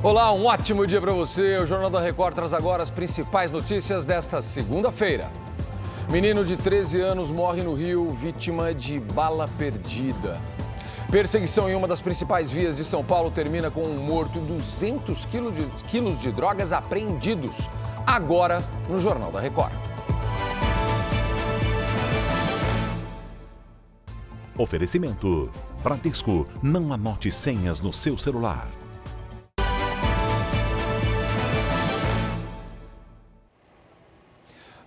Olá, um ótimo dia para você. O Jornal da Record traz agora as principais notícias desta segunda-feira. Menino de 13 anos morre no Rio, vítima de bala perdida. Perseguição em uma das principais vias de São Paulo termina com um morto e 200 quilos de, quilos de drogas apreendidos. Agora, no Jornal da Record. Oferecimento: Bradesco, não anote senhas no seu celular.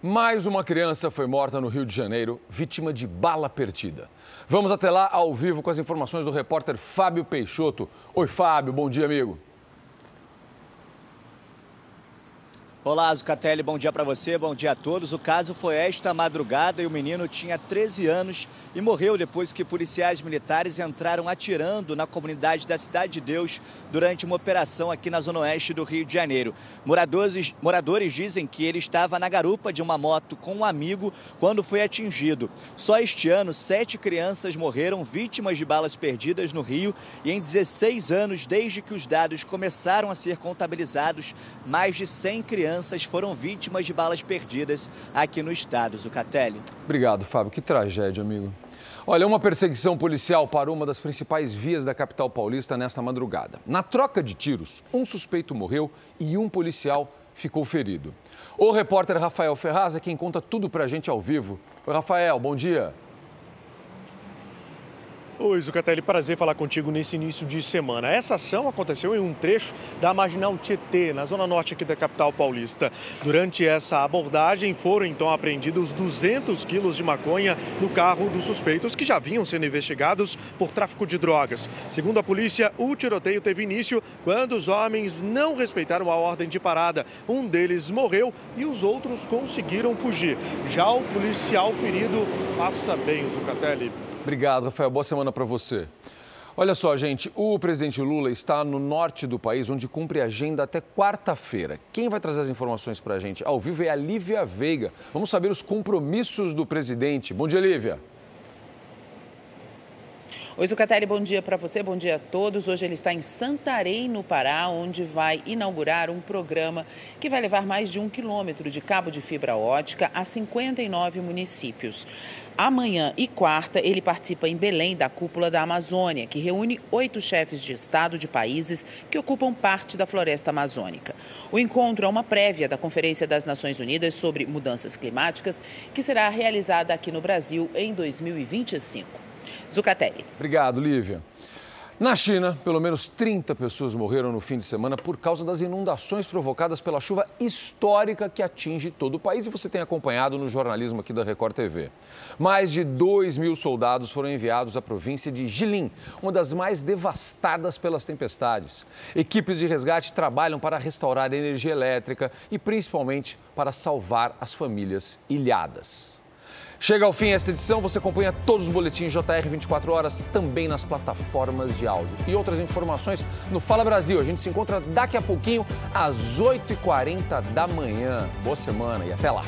Mais uma criança foi morta no Rio de Janeiro, vítima de bala perdida. Vamos até lá ao vivo com as informações do repórter Fábio Peixoto. Oi, Fábio, bom dia, amigo. Olá, Zucatelli, bom dia para você, bom dia a todos. O caso foi esta madrugada e o menino tinha 13 anos e morreu depois que policiais militares entraram atirando na comunidade da Cidade de Deus durante uma operação aqui na zona oeste do Rio de Janeiro. Moradores, moradores dizem que ele estava na garupa de uma moto com um amigo quando foi atingido. Só este ano, sete crianças morreram vítimas de balas perdidas no Rio e em 16 anos, desde que os dados começaram a ser contabilizados, mais de 100 crianças crianças foram vítimas de balas perdidas aqui no estado, Zucatelli. Obrigado, Fábio. Que tragédia, amigo. Olha, uma perseguição policial parou uma das principais vias da capital paulista nesta madrugada. Na troca de tiros, um suspeito morreu e um policial ficou ferido. O repórter Rafael Ferraz é quem conta tudo pra gente ao vivo. Oi, Rafael, bom dia. Oi, Zucatelli, prazer falar contigo nesse início de semana. Essa ação aconteceu em um trecho da Marginal Tietê, na zona norte aqui da capital paulista. Durante essa abordagem foram então apreendidos 200 quilos de maconha no carro dos suspeitos que já vinham sendo investigados por tráfico de drogas. Segundo a polícia, o tiroteio teve início quando os homens não respeitaram a ordem de parada. Um deles morreu e os outros conseguiram fugir. Já o policial ferido passa bem, Zucatelli. Obrigado, Rafael. Boa semana para você. Olha só, gente, o presidente Lula está no norte do país, onde cumpre agenda até quarta-feira. Quem vai trazer as informações para a gente ao vivo é a Lívia Veiga. Vamos saber os compromissos do presidente. Bom dia, Lívia. Oi, Zucatelli, bom dia para você, bom dia a todos. Hoje ele está em Santarém, no Pará, onde vai inaugurar um programa que vai levar mais de um quilômetro de cabo de fibra ótica a 59 municípios. Amanhã e quarta, ele participa em Belém da Cúpula da Amazônia, que reúne oito chefes de Estado de países que ocupam parte da floresta amazônica. O encontro é uma prévia da Conferência das Nações Unidas sobre Mudanças Climáticas, que será realizada aqui no Brasil em 2025. Zucatelli. Obrigado, Lívia. Na China, pelo menos 30 pessoas morreram no fim de semana por causa das inundações provocadas pela chuva histórica que atinge todo o país e você tem acompanhado no jornalismo aqui da Record TV. Mais de 2 mil soldados foram enviados à província de Jilin, uma das mais devastadas pelas tempestades. Equipes de resgate trabalham para restaurar a energia elétrica e principalmente para salvar as famílias ilhadas. Chega ao fim esta edição, você acompanha todos os boletins JR 24 horas também nas plataformas de áudio. E outras informações no Fala Brasil. A gente se encontra daqui a pouquinho às 8h40 da manhã. Boa semana e até lá.